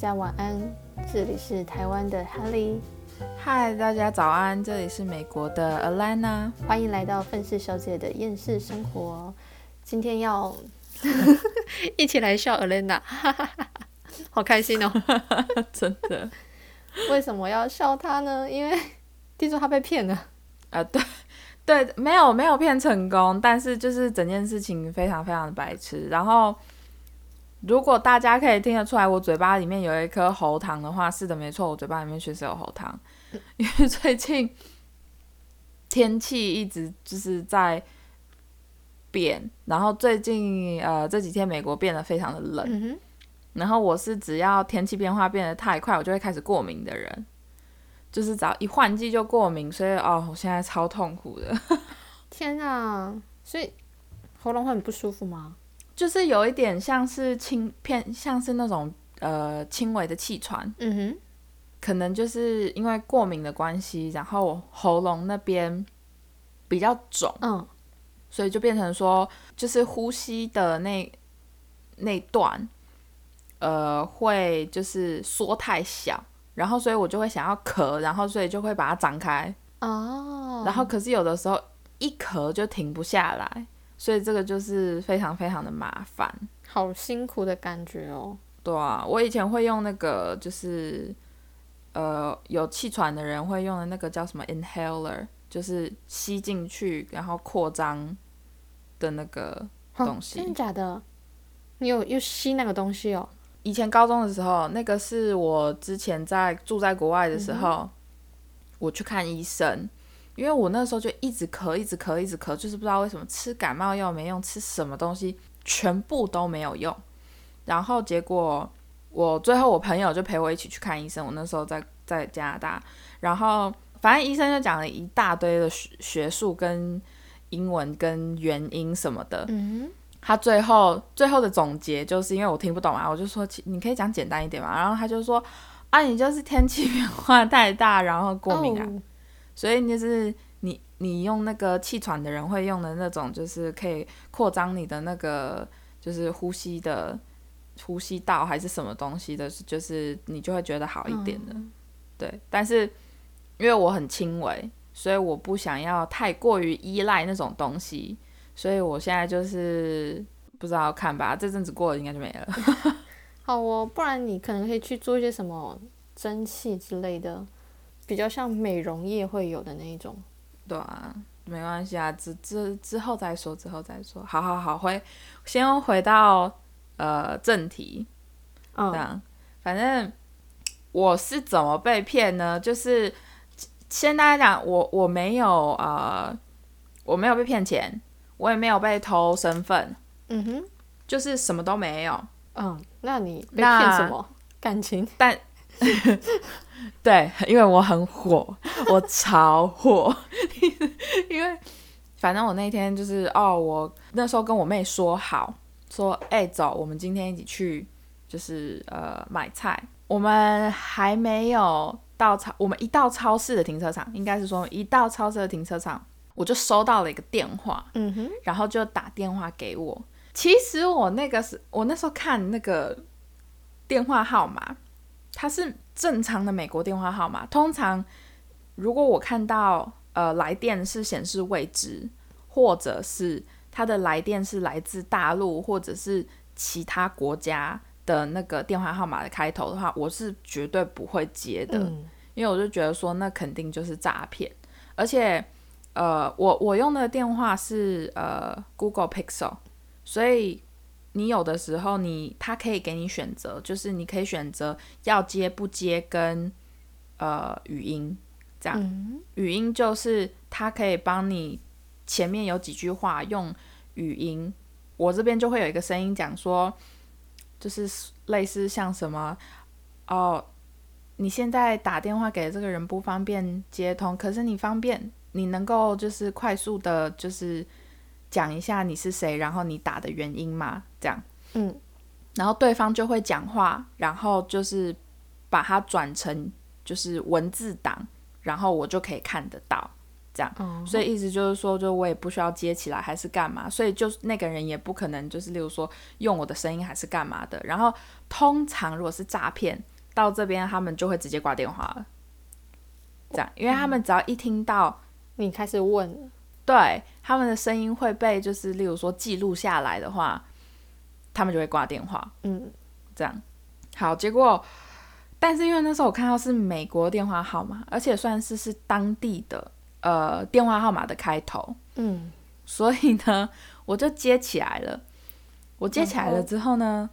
家晚安，这里是台湾的哈利，嗨，大家早安，这里是美国的 Alana，欢迎来到愤世小姐的厌世生活。今天要 一起来笑 Alana，好开心哦！真的，为什么要笑她呢？因为听说她被骗了。啊，对对，没有没有骗成功，但是就是整件事情非常非常的白痴。然后，如果大家可以听得出来，我嘴巴里面有一颗喉糖的话，是的，没错，我嘴巴里面确实有喉糖，因为最近天气一直就是在变，然后最近呃这几天美国变得非常的冷，嗯，然后我是只要天气变化变得太快，我就会开始过敏的人，就是只要一换季就过敏，所以哦，我现在超痛苦的，天啊！所以喉咙会很不舒服吗？就是有一点像是轻偏像是那种呃轻微的气喘，嗯哼，可能就是因为过敏的关系，然后喉咙那边比较肿，嗯，所以就变成说就是呼吸的那那段，呃，会就是缩太小，然后所以我就会想要咳，然后所以就会把它张开，哦，然后可是有的时候一咳就停不下来，所以这个就是非常非常的麻烦。好辛苦的感觉哦。对啊，我以前会用那个就是呃有气喘的人会用的那个叫什么 inhaler，就是吸进去然后扩张的那个哦东西真的假的？你有又吸那个东西哦？以前高中的时候，那个是我之前在住在国外的时候，我去看医生，因为我那时候就一直咳，一直咳，一直咳，就是不知道为什么吃感冒药没用，吃什么东西全部都没有用。然后结果我最后我朋友就陪我一起去看医生，我那时候在在加拿大，然后反正医生就讲了一大堆的学学术跟英文跟原因什么的，嗯他最后最后的总结就是因为我听不懂啊，我就说你可以讲简单一点嘛。然后他就说啊，你就是天气 变化太大，然后，过敏啊，哦所以你就是你你用那个气喘的人会用的那种，就是可以扩张你的那个就是呼吸的呼吸道还是什么东西的，就是你就会觉得好一点的。嗯对，但是因为我很轻微，所以我不想要太过于依赖那种东西，所以我现在就是不知道看吧，这阵子过了应该就没了。好哦，不然你可能可以去做一些什么蒸汽之类的，比较像美容业会有的那一种。对啊，没关系啊，之之之后再说，之后再说。好好好，回先回到呃正题，这嗯样，反正我是怎么被骗呢？就是先大家讲，我我没有呃，我没有被骗钱，我也没有被偷身份，嗯哼，就是什么都没有。嗯，那你被骗什么？感情？但 对，因为我很火，我超火，因为反正我那天就是哦，我那时候跟我妹说好，说哎、走，我们今天一起去，就是呃买菜。我们还没有到超，我们一到超市的停车场，应该是说一到超市的停车场，我就收到了一个电话，嗯哼，然后就打电话给我。其实我那个是我那时候看那个电话号码，它是正常的美国电话号码。通常如果我看到呃来电是显示未知，或者是他的来电是来自大陆或者是其他国家的那个电话号码的开头的话，我是绝对不会接的。嗯因为我就觉得说那肯定就是诈骗，而且呃，我我用的电话是呃 Google Pixel，所以你有的时候你他可以给你选择，就是你可以选择要接不接跟呃语音这样，嗯。语音就是他可以帮你前面有几句话用语音，我这边就会有一个声音讲说，就是类似像什么哦，你现在打电话给这个人不方便接通，可是你方便，你能够就是快速的，就是讲一下你是谁，然后你打的原因吗？这样，嗯然后对方就会讲话，然后就是把它转成就是文字档，然后我就可以看得到。这样，哦，所以意思就是说，就我也不需要接起来还是干嘛，所以就是那个人也不可能就是例如说用我的声音还是干嘛的。然后通常如果是诈骗到这边，他们就会直接挂电话了，这样，因为他们只要一听到。你开始问，对他们的声音会被就是例如说记录下来的话，他们就会挂电话，嗯，这样。好，结果，但是因为那时候我看到是美国电话号码，而且算是是当地的呃电话号码的开头，嗯，所以呢，我就接起来了。我接起来了之后呢，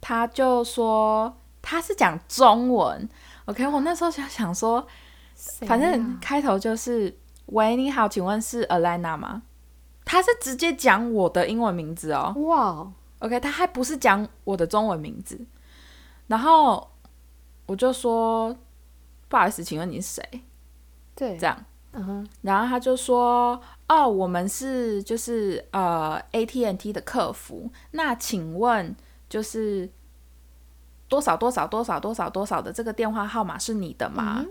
他就说他是讲中文，OK，我那时候想想说。反正开头就是“喂，你好，请问是 Alana 吗？”他是直接讲我的英文名字哦。哇，OK，他还不是讲我的中文名字。然后我就说：“不好意思，请问你是谁？”对，这样。嗯哼。然后他就说：“哦，我们是就是呃 AT&T 的客服。那请问就是多少多少多少多少多少的这个电话号码是你的吗？”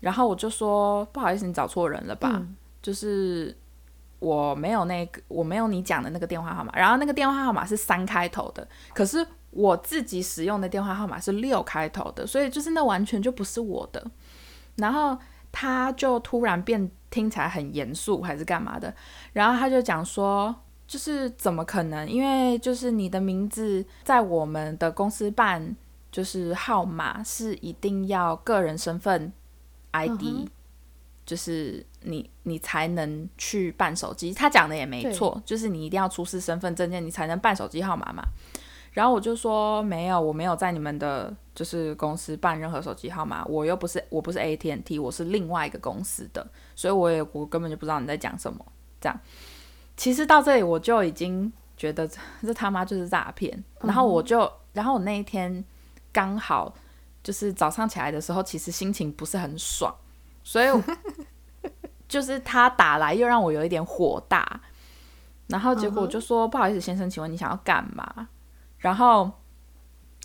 然后我就说不好意思，你找错人了吧？就是我没有那个，我没有你讲的那个电话号码。然后那个电话号码是三开头的，可是我自己使用的电话号码是六开头的，所以就是那完全就不是我的。然后他就突然变听起来很严肃，还是干嘛的？然后他就讲说，就是怎么可能？因为就是你的名字在我们的公司办，就是号码是一定要个人身份。ID 就是你，你才能去办手机。他讲的也没错，就是你一定要出示身份证件，你才能办手机号码嘛。然后我就说没有，我没有在你们的就是公司办任何手机号码，我又不是我不是 AT&T，我是另外一个公司的，所以我也我根本就不知道你在讲什么。这样，其实到这里我就已经觉得这他妈就是诈骗。然后我就，然后我那一天刚好。就是早上起来的时候，其实心情不是很爽，所以 就是他打来又让我有一点火大，然后结果我就说不好意思，先生，请问你想要干嘛？然后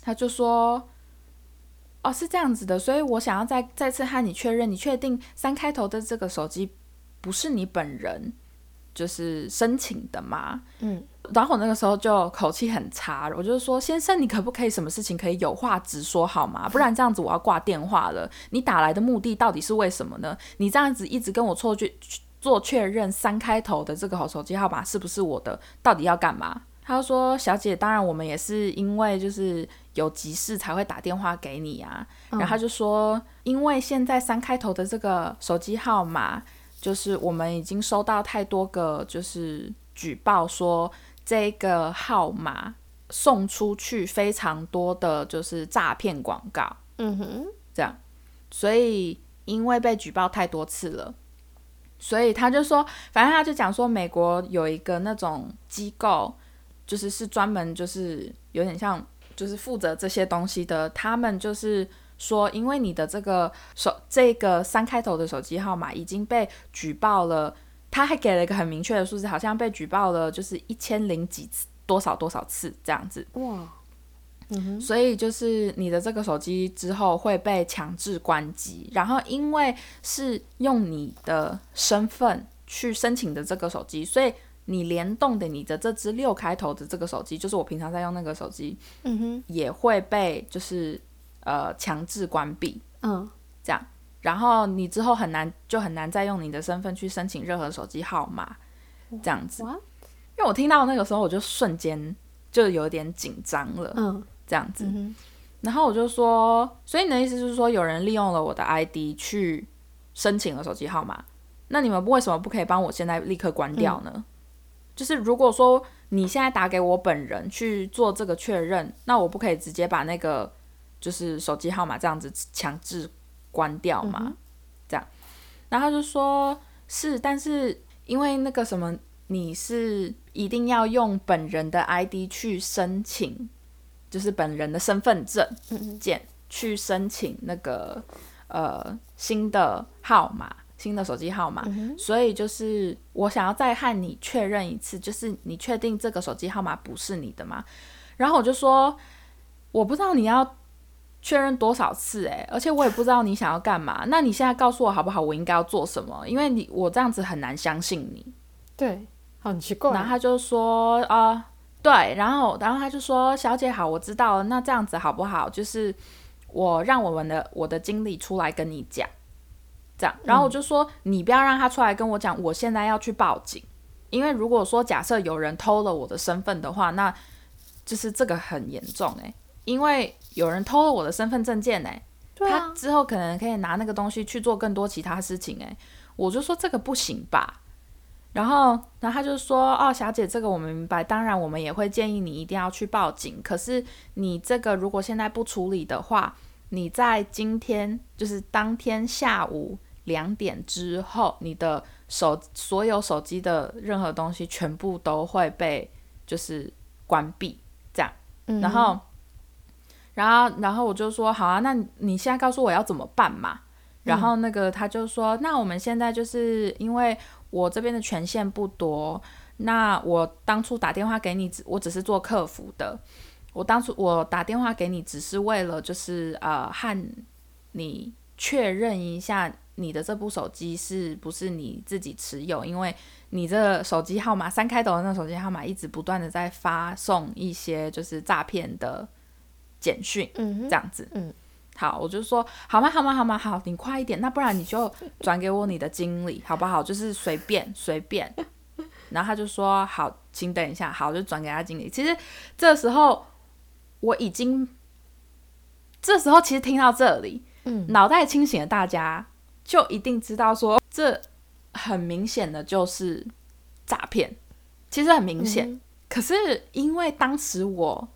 他就说哦是这样子的，所以我想要再再次和你确认，你确定三开头的这个手机不是你本人？就是申请的嘛？嗯。然后我那个时候就口气很差，我就说：“先生，你可不可以什么事情可以有话直说好吗？不然这样子我要挂电话了。你打来的目的到底是为什么呢？你这样子一直跟我错去做确认三开头的这个手机号码是不是我的？到底要干嘛？”他说：“小姐，当然我们也是因为就是有急事才会打电话给你啊。”然后他就说：“因为现在三开头的这个手机号码，就是我们已经收到太多个就是举报说。”这个号码送出去非常多的就是诈骗广告，嗯哼，这样，所以因为被举报太多次了，所以他就说，反正他就讲说，美国有一个那种机构，就是是专门就是有点像就是负责这些东西的，他们就是说，因为你的这个手这个三开头的手机号码已经被举报了。他还给了一个很明确的数字，好像被举报了，就是一千零几次，多少多少次这样子。哇，嗯哼，所以就是你的这个手机之后会被强制关机，然后因为是用你的身份去申请的这个手机，所以你联动的你的这只六开头的这个手机，就是我平常在用那个手机，嗯哼，也会被就是呃强制关闭，嗯，这样。然后你之后很难，就很难再用你的身份去申请任何手机号码，这样子。因为我听到那个时候，我就瞬间就有点紧张了，嗯，这样子。然后我就说，所以你的意思就是说，有人利用了我的 ID 去申请了手机号码，那你们为什么不可以帮我现在立刻关掉呢？就是如果说你现在打给我本人去做这个确认，那我不可以直接把那个就是手机号码这样子强制。关掉嘛，这样，然后就说是，但是因为那个什么，你是一定要用本人的 ID 去申请，就是本人的身份证件去申请那个呃新的号码，新的手机号码，所以就是我想要再和你确认一次，就是你确定这个手机号码不是你的吗？然后我就说，我不知道你要。确认多少次诶，而且我也不知道你想要干嘛。那你现在告诉我好不好？我应该要做什么？因为你我这样子很难相信你。对，很奇怪。然后他就说啊，对，然后然后他就说，小姐好，我知道了。那这样子好不好？就是我让我们的我的经理出来跟你讲，这样。然后我就说，你不要让他出来跟我讲，我现在要去报警。因为如果说假设有人偷了我的身份的话，那就是这个很严重诶，因为。有人偷了我的身份证件呢，他之后可能可以拿那个东西去做更多其他事情哎，我就说这个不行吧，然后，然后他就说哦，小姐，这个我们明白，当然我们也会建议你一定要去报警，可是你这个如果现在不处理的话，你在今天就是当天下午两点之后，你的手所有手机的任何东西全部都会被就是关闭这样，然后。然后，然后我就说好啊，那你现在告诉我要怎么办嘛？然后那个他就说，那我们现在就是因为我这边的权限不多，那我当初打电话给你，我只是做客服的。我当初我打电话给你，只是为了就是呃和你确认一下你的这部手机是不是你自己持有，因为你这手机号码三开头的那手机号码一直不断的在发送一些就是诈骗的。简讯，嗯，这样子，嗯，好，我就说，好吗，好吗，好吗，好，你快一点，那不然你就转给我你的经理，好不好？就是随便 随便，然后他就说，好，请等一下，好，就转给他经理。其实这时候我已经，这时候其实听到这里，嗯，脑袋清醒的大家就一定知道说，这很明显的就是诈骗，其实很明显，可是因为当时我。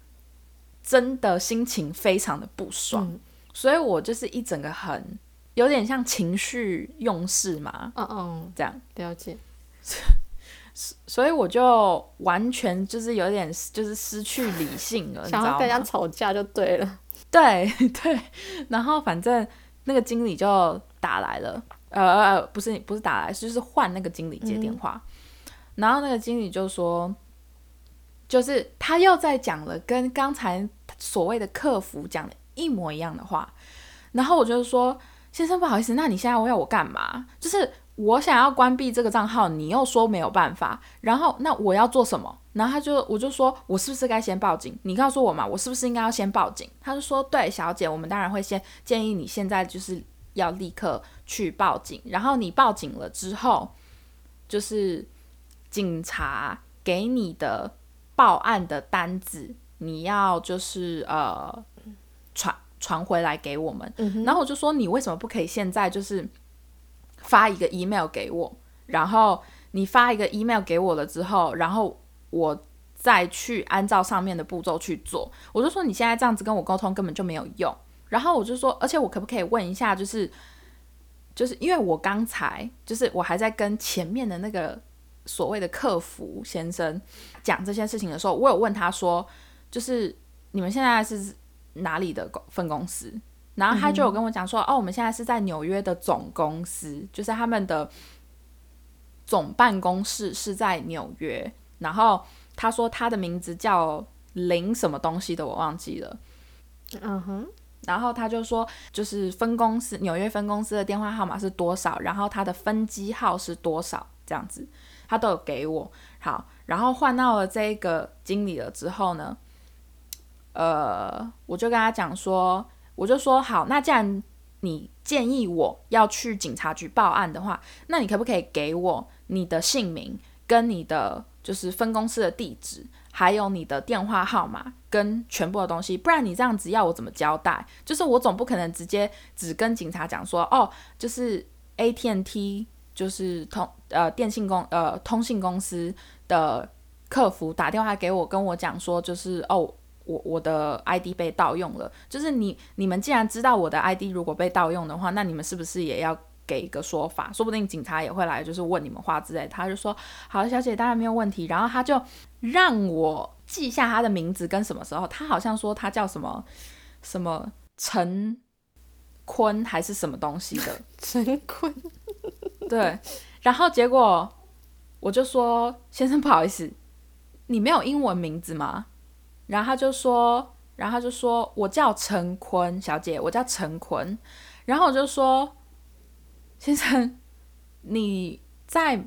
真的心情非常的不爽，所以我就是一整个很有点像情绪用事嘛，嗯嗯，这样。了解，所以我就完全就是有点就是失去理性了，想要跟人家吵架就对了，对对，然后反正那个经理就打来了，呃，不是不是打来，就是换那个经理接电话，然后那个经理就说。就是他又在讲了，跟刚才所谓的客服讲的一模一样的话，然后我就说：“先生，不好意思，那你现在要我干嘛？就是我想要关闭这个账号，你又说没有办法，然后那我要做什么？”然后他就我就说：“我是不是该先报警？你告诉我嘛，我是不是应该要先报警？”他就说：“对，小姐，我们当然会先建议你现在就是要立刻去报警，然后你报警了之后，就是警察给你的。”报案的单子，你要就是呃传传回来给我们，然后我就说你为什么不可以现在就是发一个 email 给我，然后你发一个 email 给我了之后，然后我再去按照上面的步骤去做。我就说你现在这样子跟我沟通根本就没有用，然后我就说，而且我可不可以问一下，就是就是因为我刚才就是我还在跟前面的那个。所谓的客服先生讲这些事情的时候，我有问他说，就是你们现在是哪里的公分公司？然后他就有跟我讲说，哦，我们现在是在纽约的总公司，就是他们的总办公室是在纽约。然后他说他的名字叫林什么东西的，我忘记了。嗯哼。然后他就说，就是分公司纽约分公司的电话号码是多少，然后他的分机号是多少，这样子。他都有给我好，然后换到了这个经理了之后呢，呃，我就跟他讲说，我就说好，那既然你建议我要去警察局报案的话，那你可不可以给我你的姓名跟你的就是分公司的地址，还有你的电话号码跟全部的东西？不然你这样子要我怎么交代？就是我总不可能直接只跟警察讲说，哦，就是 AT&T。就是通呃电信公呃通信公司的客服打电话给我，跟我讲说，就是哦，我我的 ID 被盗用了。就是你你们既然知道我的 ID 如果被盗用的话，那你们是不是也要给一个说法？说不定警察也会来，就是问你们话之类。他就说好，小姐当然没有问题。然后他就让我记下他的名字跟什么时候。他好像说他叫什么什么陈坤还是什么东西的陈坤。对，然后结果我就说：“先生，不好意思，你没有英文名字吗？”然后他就说：“然后他就说我叫陈坤小姐，我叫陈坤，然后我就说先生你在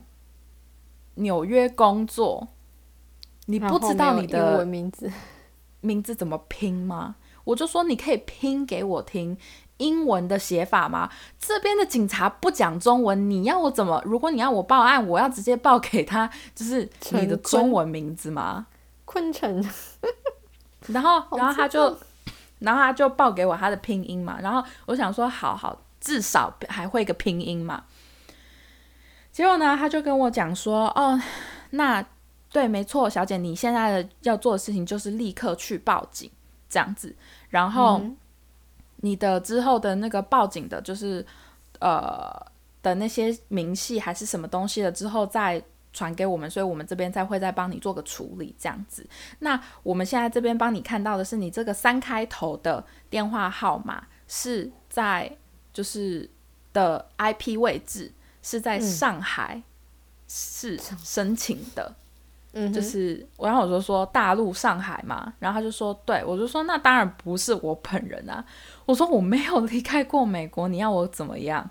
纽约工作，你不知道你的名字名字怎么拼吗？我就说你可以拼给我听。英文的写法吗？这边的警察不讲中文，你要我怎么？如果你要我报案，我要直接报给他，就是你的中文名字吗？昆城。然后，然后他就，然后他就报给我他的拼音嘛。然后我想说，好好，至少还会个拼音嘛。结果呢，他就跟我讲说，哦，那对，没错，小姐，你现在的要做的事情就是立刻去报警，这样子，然后。你的之后的那个报警的，就是呃的那些明细还是什么东西了，之后再传给我们，所以我们这边再会再帮你做个处理，这样子。那我们现在这边帮你看到的是，你这个三开头的电话号码是在就是的 IP 位置是在上海市申请的。嗯，就是，然后我就说大陆上海嘛，然后他就说，对我就说那当然不是我本人啊，我说我没有离开过美国，你要我怎么样？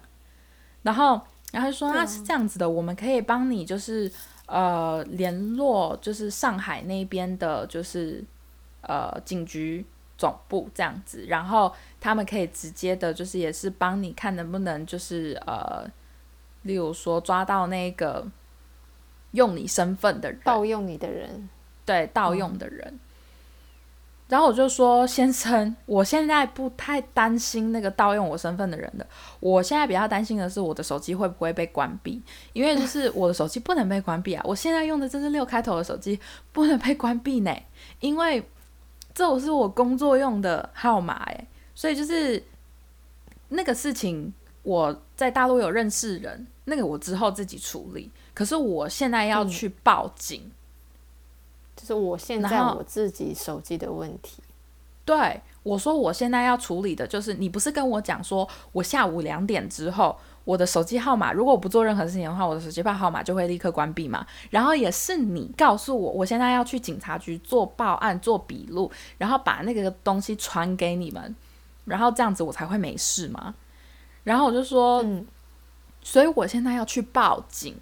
然后，然后他说那是这样子的，我们可以帮你就是呃联络，就是上海那边的，就是呃警局总部这样子，然后他们可以直接的，就是也是帮你看能不能就是呃，例如说抓到那个。用你身份的人，盗用你的人，对，盗用的人。然后我就说，先生，我现在不太担心那个盗用我身份的人的，我现在比较担心的是我的手机会不会被关闭，因为就是我的手机不能被关闭啊，我现在用的这是六开头的手机，不能被关闭呢，因为这我是我工作用的号码哎，所以就是那个事情我在大陆有认识人，那个我之后自己处理。可是我现在要去报警，就是我现在我自己手机的问题。对，我说我现在要处理的就是，你不是跟我讲说，我下午两点之后，我的手机号码如果我不做任何事情的话，我的手机号码就会立刻关闭嘛。然后也是你告诉我，我现在要去警察局做报案、做笔录，然后把那个东西传给你们，然后这样子我才会没事嘛。然后我就说，嗯，所以我现在要去报警。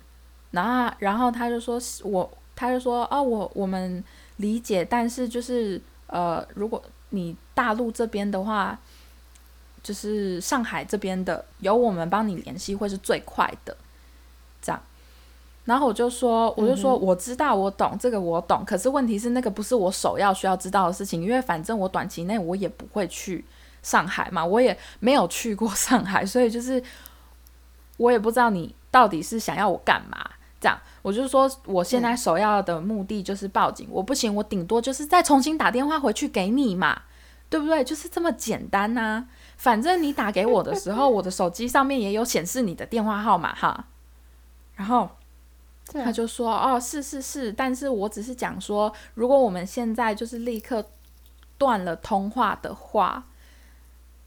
然后，然后他就说：“我，他就说，哦，我我们理解，但是就是呃，如果你大陆这边的话，就是上海这边的，由我们帮你联系会是最快的，这样。然后我就说，我就说，我知道，我懂这个，我懂。可是问题是，那个不是我首要需要知道的事情，因为反正我短期内我也不会去上海嘛，我也没有去过上海，所以就是我也不知道你到底是想要我干嘛。”这样，我就说，我现在首要的目的就是报警。我不行，我顶多就是再重新打电话回去给你嘛，对不对？就是这么简单呐。反正你打给我的时候，我的手机上面也有显示你的电话号码哈。然后他就说：“哦，是是是，但是我只是讲说，如果我们现在就是立刻断了通话的话，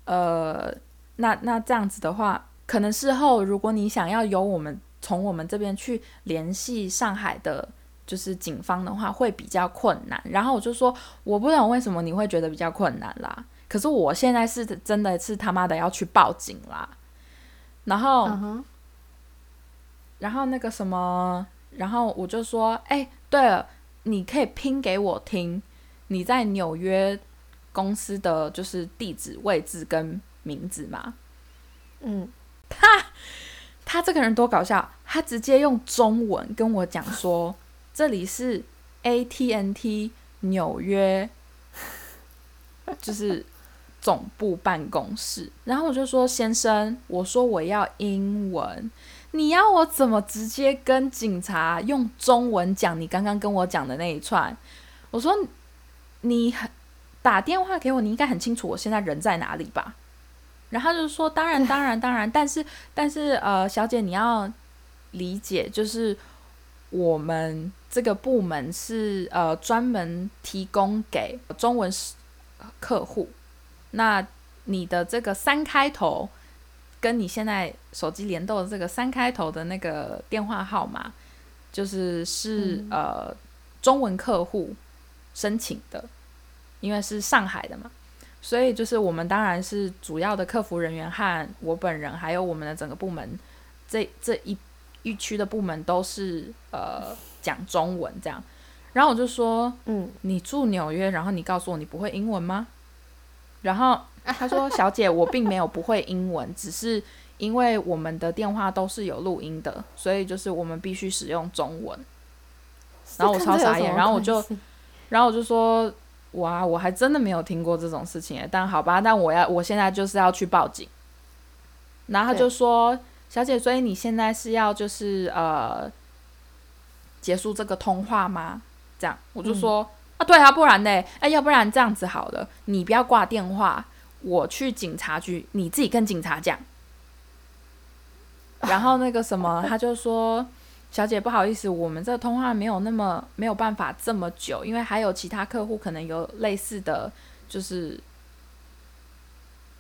呃，那那这样子的话，可能事后如果你想要由我们。”从我们这边去联系上海的，就是警方的话会比较困难。然后我就说，我不懂为什么你会觉得比较困难啦。可是我现在是真的是他妈的要去报警啦。然后，然后那个什么，然后我就说，哎，对了，你可以拼给我听，你在纽约公司的就是地址、位置跟名字吗？嗯，哈。他这个人多搞笑，他直接用中文跟我讲说：“ 这里是 AT&T 纽约，就是总部办公室。”然后我就说：“先生，我说我要英文，你要我怎么直接跟警察用中文讲你刚刚跟我讲的那一串？”我说：“你很打电话给我，你应该很清楚我现在人在哪里吧？”然后就说，当然，当然，当然，但是，但是，呃，小姐，你要理解，就是我们这个部门是呃专门提供给中文客户。那你的这个三开头，跟你现在手机联动的这个三开头的那个电话号码，就是是呃中文客户申请的。因为是上海的嘛，所以就是我们当然是主要的客服人员和我本人，还有我们的整个部门，这这一一区的部门都是呃讲中文这样。然后我就说，嗯，你住纽约，然后你告诉我你不会英文吗？然后 他说，小姐，我并没有不会英文，只是因为我们的电话都是有录音的，所以就是我们必须使用中文。然后我超傻眼，然后我就，然后我就说，哇，我还真的没有听过这种事情哎，但好吧，但我要，我现在就是要去报警。然后他就说，小姐，所以你现在是要就是呃结束这个通话吗？这样，我就说啊，对啊，不然呢？哎，要不然这样子好了，你不要挂电话，我去警察局，你自己跟警察讲。然后那个什么，他就说。小姐，不好意思，我们这个通话没有那么没有办法这么久，因为还有其他客户可能有类似的就是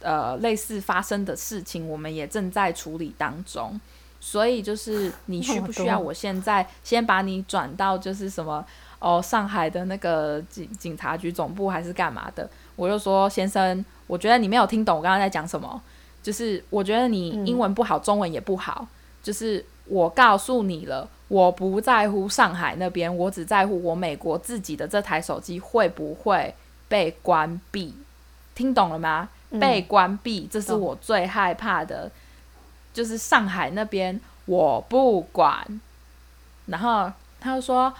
呃类似发生的事情，我们也正在处理当中，所以就是你需不需要我现在先把你转到就是什么哦上海的那个警警察局总部还是干嘛的？我就说先生，我觉得你没有听懂我刚刚在讲什么，就是我觉得你英文不好，中文也不好，就是。我告诉你了，我不在乎上海那边，我只在乎我美国自己的这台手机会不会被关闭。听懂了吗？被关闭，这是我最害怕的。就是上海那边我不管。然后他就说：“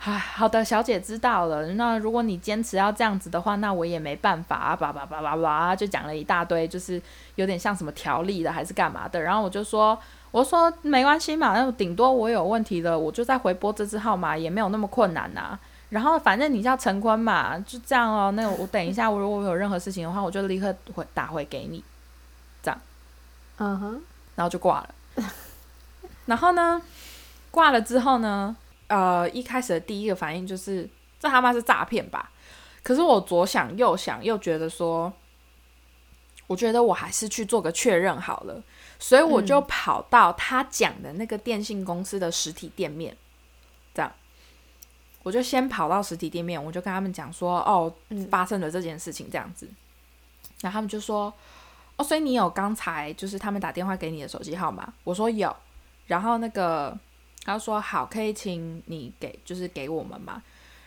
唉，好的，小姐知道了。那如果你坚持要这样子的话，那我也没办法啊！叭叭叭叭叭，就讲了一大堆，就是有点像什么条例的还是干嘛的。然后我就说。”我说没关系嘛，那顶多我有问题了，我就再回拨这支号码，也没有那么困难呐。然后反正你叫陈坤嘛，就这样哦。那我等一下，我如果有任何事情的话，我就立刻回打回给你，这样。嗯哼，然后就挂了。然后呢，挂了之后呢，呃，一开始的第一个反应就是这他妈是诈骗吧？可是我左想右想，又觉得说，我觉得我还是去做个确认好了。所以我就跑到他讲的那个电信公司的实体店面，这样，我就先跑到实体店面，我就跟他们讲说，哦，发生了这件事情这样子，然后他们就说，哦，所以你有刚才就是他们打电话给你的手机号码？我说有，然后那个他说好，可以请你给就是给我们嘛，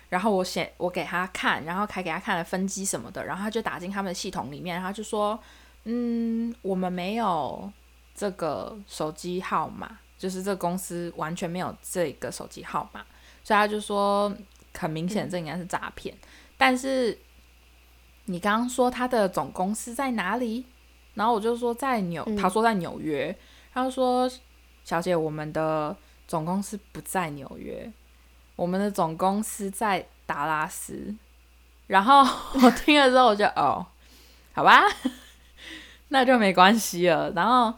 然后我写我给他看，然后还给他看了分机什么的，然后他就打进他们的系统里面，然后就说，嗯，我们没有。这个手机号码就是这公司完全没有这个手机号码，所以他就说很明显这应该是诈骗。但是你刚刚说他的总公司在哪里？然后我就说在纽，他说在纽约。他说小姐，我们的总公司不在纽约，我们的总公司在达拉斯。然后我听了之后我就哦，好吧，那就没关系了。然后。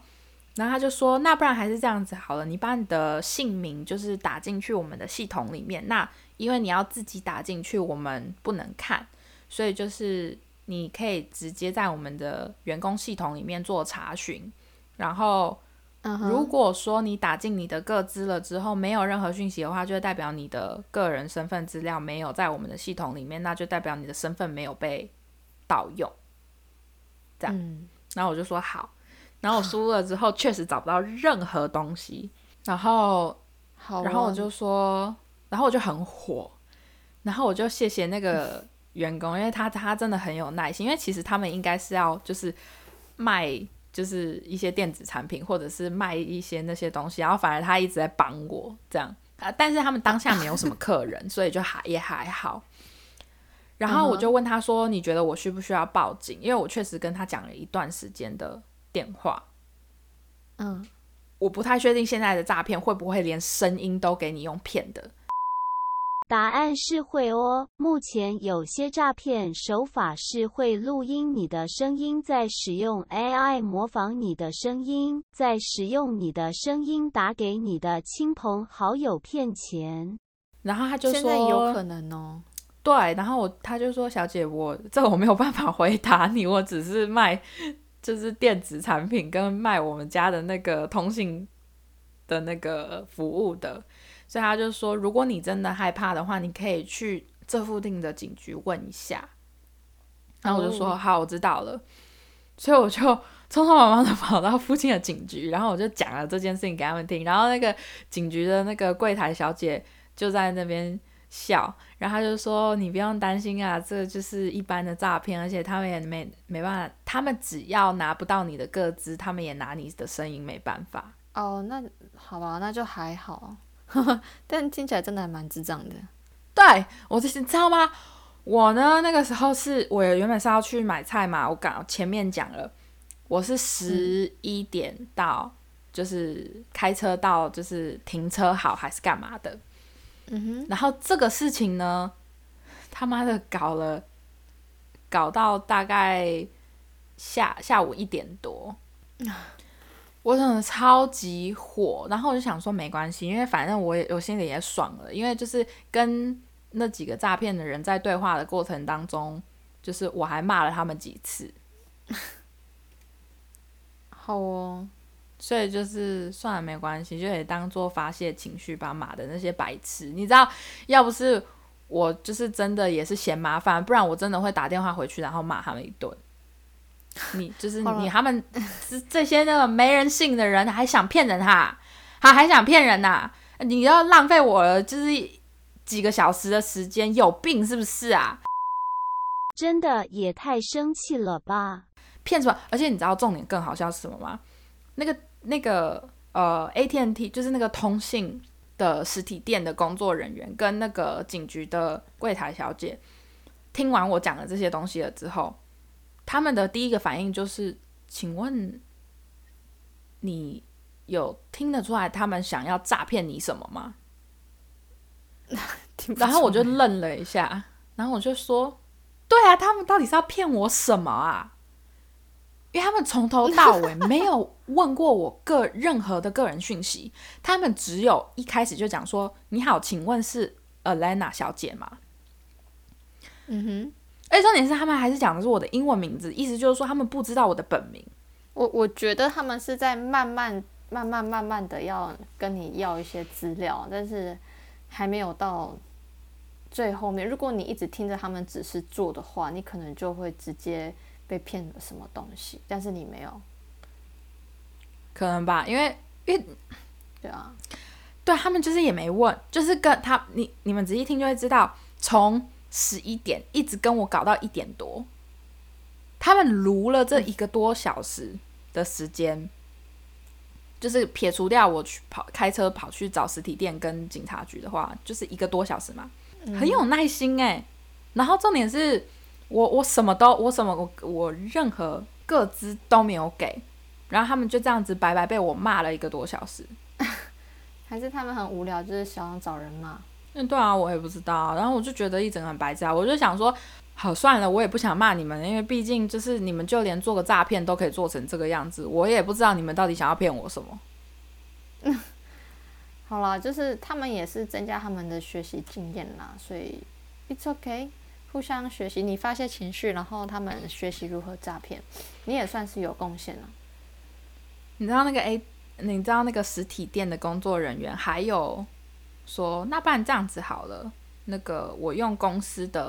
然后他就说：“那不然还是这样子好了，你把你的姓名就是打进去我们的系统里面。那因为你要自己打进去，我们不能看，所以就是你可以直接在我们的员工系统里面做查询。然后，如果说你打进你的个资了之后没有任何讯息的话，就代表你的个人身份资料没有在我们的系统里面，那就代表你的身份没有被盗用。这样，然后我就说好。”然后我输入了之后，确实找不到任何东西。然后，然后我就说，然后我就很火。然后我就谢谢那个员工，因为他他真的很有耐心。因为其实他们应该是要就是卖就是一些电子产品，或者是卖一些那些东西。然后反而他一直在帮我这样啊。但是他们当下没有什么客人，所以就还也还好。然后我就问他说：“你觉得我需不需要报警？”因为我确实跟他讲了一段时间的。电话，嗯，我不太确定现在的诈骗会不会连声音都给你用骗的。答案是会哦。目前有些诈骗手法是会录音你的声音，在使用 AI 模仿你的声音，在使用你的声音打给你的亲朋好友骗钱。然后他就说有可能哦。对，然后我他就说：“小姐，我这我没有办法回答你，我只是卖。”就是电子产品跟卖我们家的那个通信的那个服务的，所以他就说，如果你真的害怕的话，你可以去这附近的警局问一下。然后我就说、哦好，我知道了。所以我就匆匆忙忙的跑到附近的警局，然后我就讲了这件事情给他们听。然后那个警局的那个柜台小姐就在那边笑，然后他就说：“你不用担心啊，这就是一般的诈骗，而且他们也没没办法，他们只要拿不到你的个资，他们也拿你的声音没办法。”哦，那好吧，那就还好，但听起来真的还蛮智障的。对我就是你知道吗？我呢那个时候是我原本是要去买菜嘛，我刚前面讲了，我是十一点到，就是开车到，就是停车好还是干嘛的。嗯哼，然后这个事情呢，他妈的搞了，搞到大概下下午一点多，我真的超级火。然后我就想说没关系，因为反正我也我心里也爽了，因为就是跟那几个诈骗的人在对话的过程当中，就是我还骂了他们几次，好哦，所以就是算了没关系，就也当做发泄情绪吧。妈的那些白痴，你知道，要不是我就是真的也是嫌麻烦，不然我真的会打电话回去，然后骂他们一顿。你就是 你他们这这些那个没人性的人，还想骗人哈，还还想骗人呐、你要浪费我了，就是几个小时的时间，有病是不是啊？真的也太生气了吧！骗什么？而且你知道重点更好笑是什么吗？那个那个呃，AT&T 就是那个通信的实体店的工作人员跟那个警局的柜台小姐，听完我讲的这些东西了之后，他们的第一个反应就是：请问你有听得出来他们想要诈骗你什么吗？然后我就愣了一下，然后我就说：“对啊，他们到底是要骗我什么啊？因为他们从头到尾没有问过我个任何的个人讯息，他们只有一开始就讲说：‘你好，请问是 Alana 小姐吗嗯哼，？’而且重点是他们还是讲的是我的英文名字，意思就是说他们不知道我的本名。我我觉得他们是在慢慢、慢慢、慢慢的要跟你要一些资料，但是还没有到最后面。如果你一直听着他们指示做的话，你可能就会直接被骗了什么东西，但是你没有，可能吧，因为因为对啊，对他们就是也没问，就是跟他你你们仔细听就会知道，从十一点一直跟我搞到一点多，他们撸了这一个多小时的时间，就是撇除掉我去跑开车跑去找实体店跟警察局的话，就是一个多小时嘛，很有耐心哎、然后重点是我我什么都我什么我我任何个资都没有给，然后他们就这样子白白被我骂了一个多小时。还是他们很无聊，就是想找人骂。嗯，对啊，我也不知道。然后我就觉得一整个很白痴啊，我就想说，好算了，我也不想骂你们，因为毕竟就是你们就连做个诈骗都可以做成这个样子，我也不知道你们到底想要骗我什么。好了，就是他们也是增加他们的学习经验啦，所以 it's okay，互相学习。你发泄情绪，然后他们学习如何诈骗，你也算是有贡献了。你知道那个 A，你知道那个实体店的工作人员还有说，那不然这样子好了，那个我用公司的